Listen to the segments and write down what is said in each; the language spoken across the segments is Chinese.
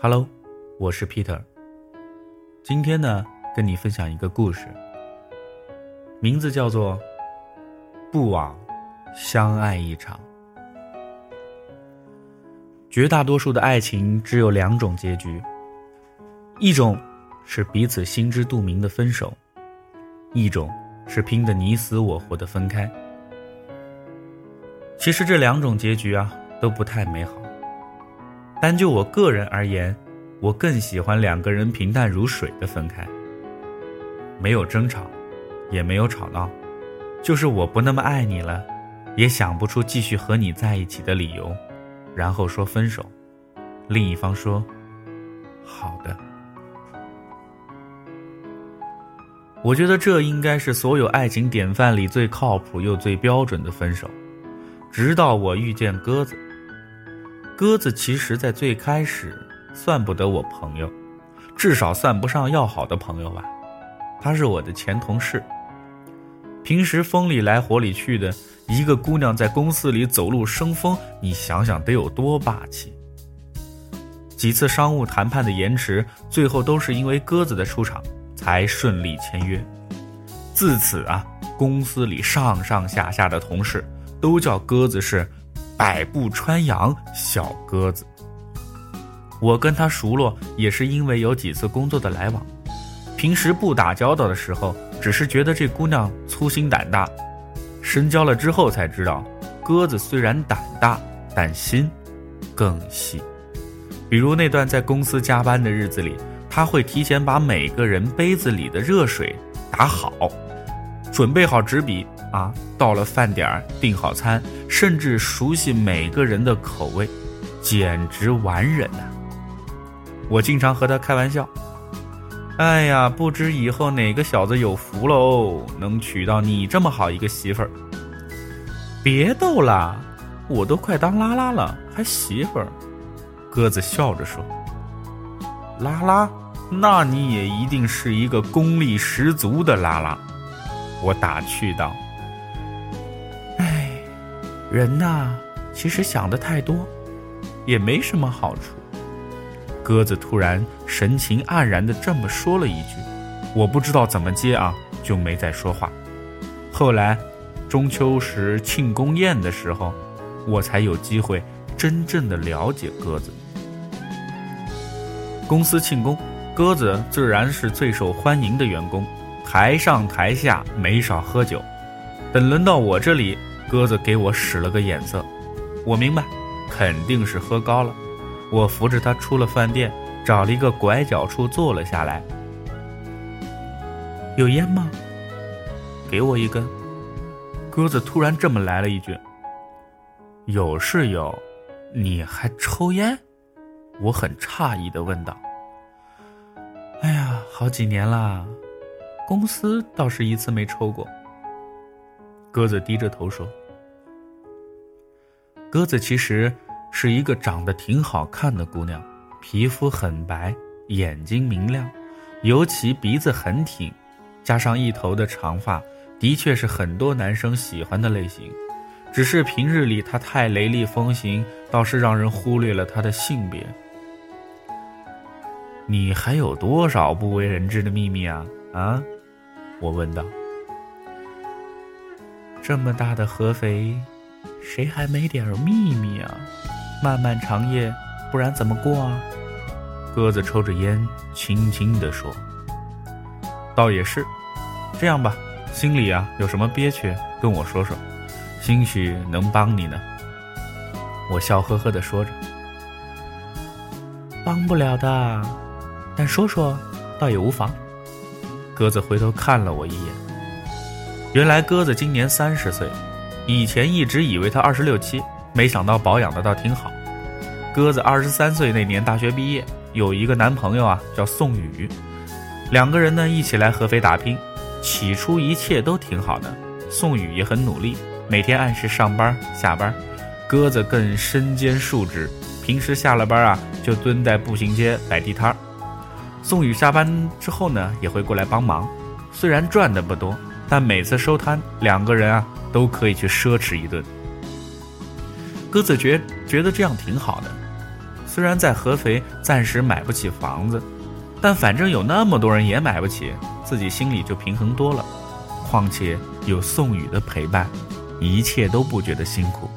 Hello，我是 Peter。今天呢，跟你分享一个故事，名字叫做《不枉相爱一场》。绝大多数的爱情只有两种结局，一种是彼此心知肚明的分手，一种是拼得你死我活的分开。其实这两种结局啊，都不太美好。单就我个人而言，我更喜欢两个人平淡如水的分开，没有争吵，也没有吵闹，就是我不那么爱你了，也想不出继续和你在一起的理由，然后说分手，另一方说好的。我觉得这应该是所有爱情典范里最靠谱又最标准的分手，直到我遇见鸽子。鸽子其实，在最开始算不得我朋友，至少算不上要好的朋友吧。他是我的前同事，平时风里来火里去的一个姑娘，在公司里走路生风，你想想得有多霸气。几次商务谈判的延迟，最后都是因为鸽子的出场才顺利签约。自此啊，公司里上上下下的同事都叫鸽子是。百步穿杨，小鸽子。我跟他熟络，也是因为有几次工作的来往。平时不打交道的时候，只是觉得这姑娘粗心胆大。深交了之后才知道，鸽子虽然胆大，但心更细。比如那段在公司加班的日子里，他会提前把每个人杯子里的热水打好，准备好纸笔。啊，到了饭点儿订好餐，甚至熟悉每个人的口味，简直完人呐！我经常和他开玩笑：“哎呀，不知以后哪个小子有福喽，能娶到你这么好一个媳妇儿。”别逗了，我都快当拉拉了，还媳妇儿？鸽子笑着说：“拉拉，那你也一定是一个功力十足的拉拉。”我打趣道。人呐，其实想的太多，也没什么好处。鸽子突然神情黯然的这么说了一句，我不知道怎么接啊，就没再说话。后来，中秋时庆功宴的时候，我才有机会真正的了解鸽子。公司庆功，鸽子自然是最受欢迎的员工，台上台下没少喝酒。等轮到我这里。鸽子给我使了个眼色，我明白，肯定是喝高了。我扶着他出了饭店，找了一个拐角处坐了下来。有烟吗？给我一根。鸽子突然这么来了一句：“有是有，你还抽烟？”我很诧异的问道。“哎呀，好几年了，公司倒是一次没抽过。”鸽子低着头说。鸽子其实是一个长得挺好看的姑娘，皮肤很白，眼睛明亮，尤其鼻子很挺，加上一头的长发，的确是很多男生喜欢的类型。只是平日里她太雷厉风行，倒是让人忽略了她的性别。你还有多少不为人知的秘密啊？啊？我问道。这么大的合肥。谁还没点秘密啊？漫漫长夜，不然怎么过啊？鸽子抽着烟，轻轻地说：“倒也是，这样吧，心里啊有什么憋屈，跟我说说，兴许能帮你呢。”我笑呵呵地说着：“帮不了的，但说说倒也无妨。”鸽子回头看了我一眼，原来鸽子今年三十岁。以前一直以为她二十六七，没想到保养的倒挺好。鸽子二十三岁那年大学毕业，有一个男朋友啊，叫宋宇，两个人呢一起来合肥打拼。起初一切都挺好的，宋宇也很努力，每天按时上班下班。鸽子更身兼数职，平时下了班啊就蹲在步行街摆地摊儿。宋宇下班之后呢也会过来帮忙，虽然赚的不多，但每次收摊两个人啊。都可以去奢侈一顿。鸽子觉觉得这样挺好的，虽然在合肥暂时买不起房子，但反正有那么多人也买不起，自己心里就平衡多了。况且有宋宇的陪伴，一切都不觉得辛苦。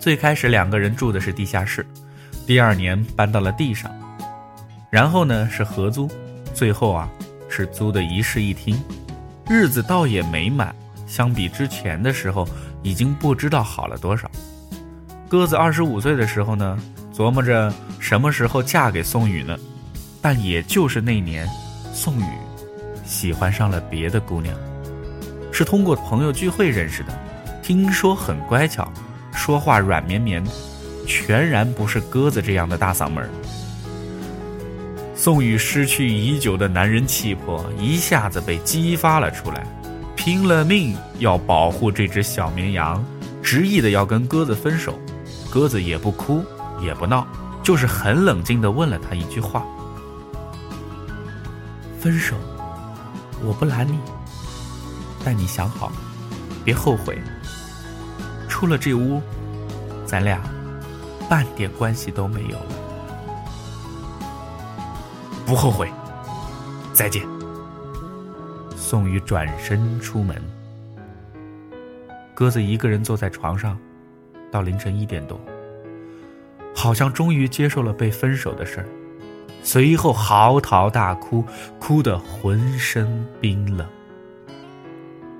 最开始两个人住的是地下室，第二年搬到了地上，然后呢是合租，最后啊是租的一室一厅，日子倒也美满。相比之前的时候，已经不知道好了多少。鸽子二十五岁的时候呢，琢磨着什么时候嫁给宋宇呢？但也就是那年，宋宇喜欢上了别的姑娘，是通过朋友聚会认识的，听说很乖巧，说话软绵绵，全然不是鸽子这样的大嗓门。宋宇失去已久的男人气魄一下子被激发了出来，拼了命要保护这只小绵羊，执意的要跟鸽子分手。鸽子也不哭，也不闹，就是很冷静的问了他一句话：“分手，我不拦你，但你想好，别后悔。出了这屋，咱俩半点关系都没有。不后悔，再见。”宋宇转身出门，鸽子一个人坐在床上。到凌晨一点多，好像终于接受了被分手的事儿，随后嚎啕大哭，哭得浑身冰冷。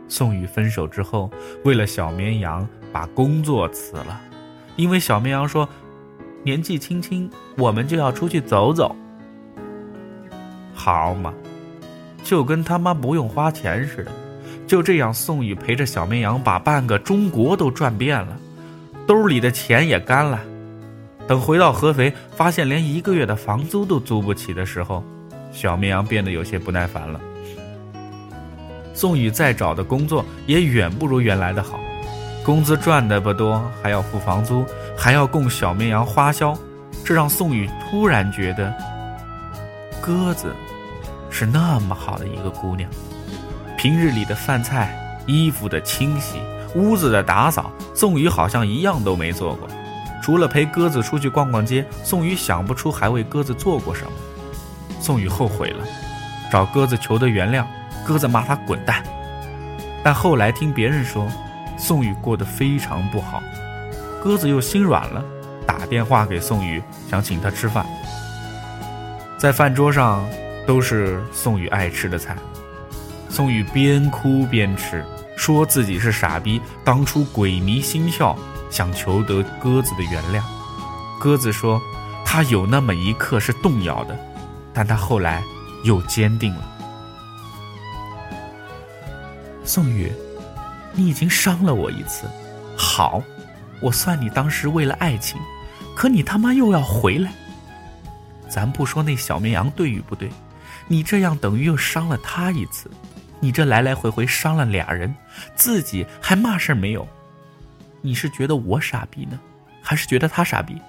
宋宇分手之后，为了小绵羊把工作辞了，因为小绵羊说：“年纪轻轻，我们就要出去走走。”好嘛，就跟他妈不用花钱似的。就这样，宋宇陪着小绵羊把半个中国都转遍了。兜里的钱也干了，等回到合肥，发现连一个月的房租都租不起的时候，小绵羊变得有些不耐烦了。宋宇再找的工作也远不如原来的好，工资赚的不多，还要付房租，还要供小绵羊花销，这让宋宇突然觉得，鸽子是那么好的一个姑娘，平日里的饭菜、衣服的清洗。屋子的打扫，宋宇好像一样都没做过，除了陪鸽子出去逛逛街，宋宇想不出还为鸽子做过什么。宋宇后悔了，找鸽子求得原谅，鸽子骂他滚蛋。但后来听别人说，宋宇过得非常不好，鸽子又心软了，打电话给宋宇，想请他吃饭。在饭桌上都是宋宇爱吃的菜，宋宇边哭边吃。说自己是傻逼，当初鬼迷心窍，想求得鸽子的原谅。鸽子说，他有那么一刻是动摇的，但他后来又坚定了。宋宇，你已经伤了我一次，好，我算你当时为了爱情，可你他妈又要回来。咱不说那小绵羊对与不对，你这样等于又伤了他一次。你这来来回回伤了俩人，自己还嘛事没有？你是觉得我傻逼呢，还是觉得他傻逼？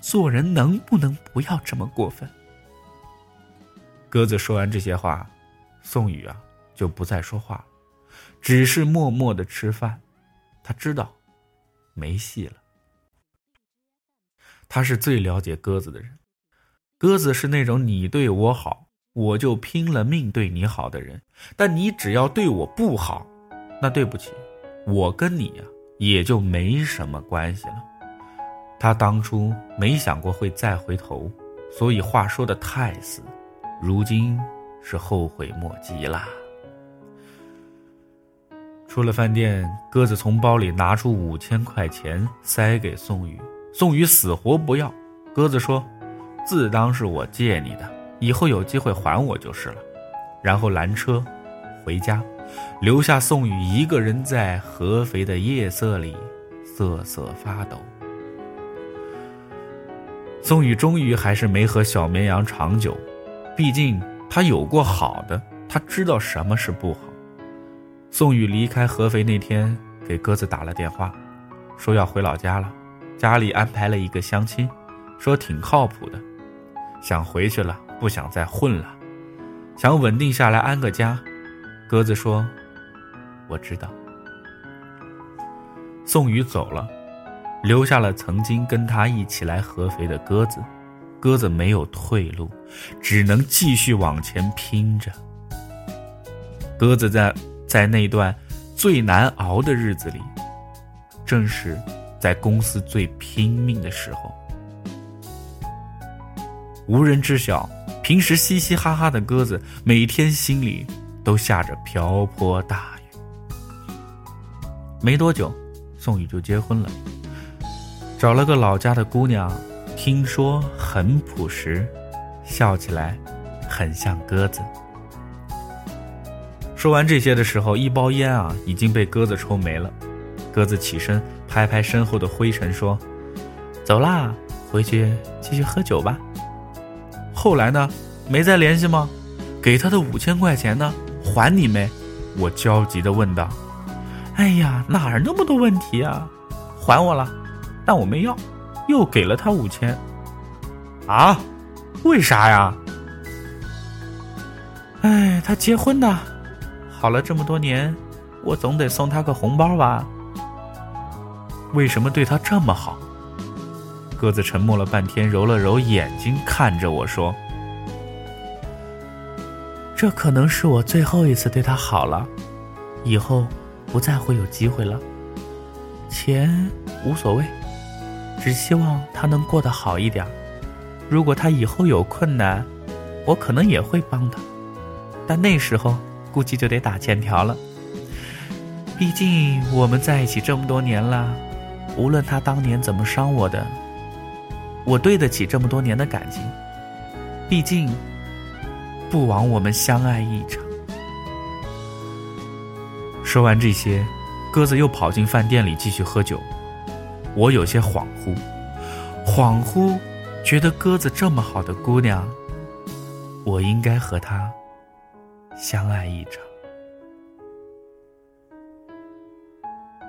做人能不能不要这么过分？鸽子说完这些话，宋宇啊就不再说话了，只是默默的吃饭。他知道没戏了。他是最了解鸽子的人，鸽子是那种你对我好。我就拼了命对你好的人，但你只要对我不好，那对不起，我跟你呀也就没什么关系了。他当初没想过会再回头，所以话说的太死，如今是后悔莫及啦。出了饭店，鸽子从包里拿出五千块钱塞给宋宇，宋宇死活不要。鸽子说：“自当是我借你的。”以后有机会还我就是了，然后拦车回家，留下宋宇一个人在合肥的夜色里瑟瑟发抖。宋宇终于还是没和小绵羊长久，毕竟他有过好的，他知道什么是不好。宋宇离开合肥那天，给鸽子打了电话，说要回老家了，家里安排了一个相亲，说挺靠谱的，想回去了。不想再混了，想稳定下来安个家。鸽子说：“我知道。”宋宇走了，留下了曾经跟他一起来合肥的鸽子。鸽子没有退路，只能继续往前拼着。鸽子在在那段最难熬的日子里，正是在公司最拼命的时候。无人知晓，平时嘻嘻哈哈的鸽子，每天心里都下着瓢泼大雨。没多久，宋宇就结婚了，找了个老家的姑娘。听说很朴实，笑起来很像鸽子。说完这些的时候，一包烟啊已经被鸽子抽没了。鸽子起身拍拍身后的灰尘，说：“走啦，回去继续喝酒吧。”后来呢？没再联系吗？给他的五千块钱呢？还你没？我焦急地问道。“哎呀，哪儿那么多问题啊？还我了，但我没要。”又给了他五千，啊？为啥呀？哎，他结婚呢，好了这么多年，我总得送他个红包吧？为什么对他这么好？鸽子沉默了半天，揉了揉眼睛，看着我说：“这可能是我最后一次对他好了，以后不再会有机会了。钱无所谓。”只希望他能过得好一点。如果他以后有困难，我可能也会帮他，但那时候估计就得打欠条了。毕竟我们在一起这么多年了，无论他当年怎么伤我的，我对得起这么多年的感情。毕竟，不枉我们相爱一场。说完这些，鸽子又跑进饭店里继续喝酒。我有些恍惚，恍惚，觉得鸽子这么好的姑娘，我应该和她相爱一场。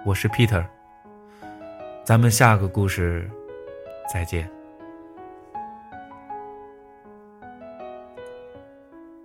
我是 Peter，咱们下个故事再见。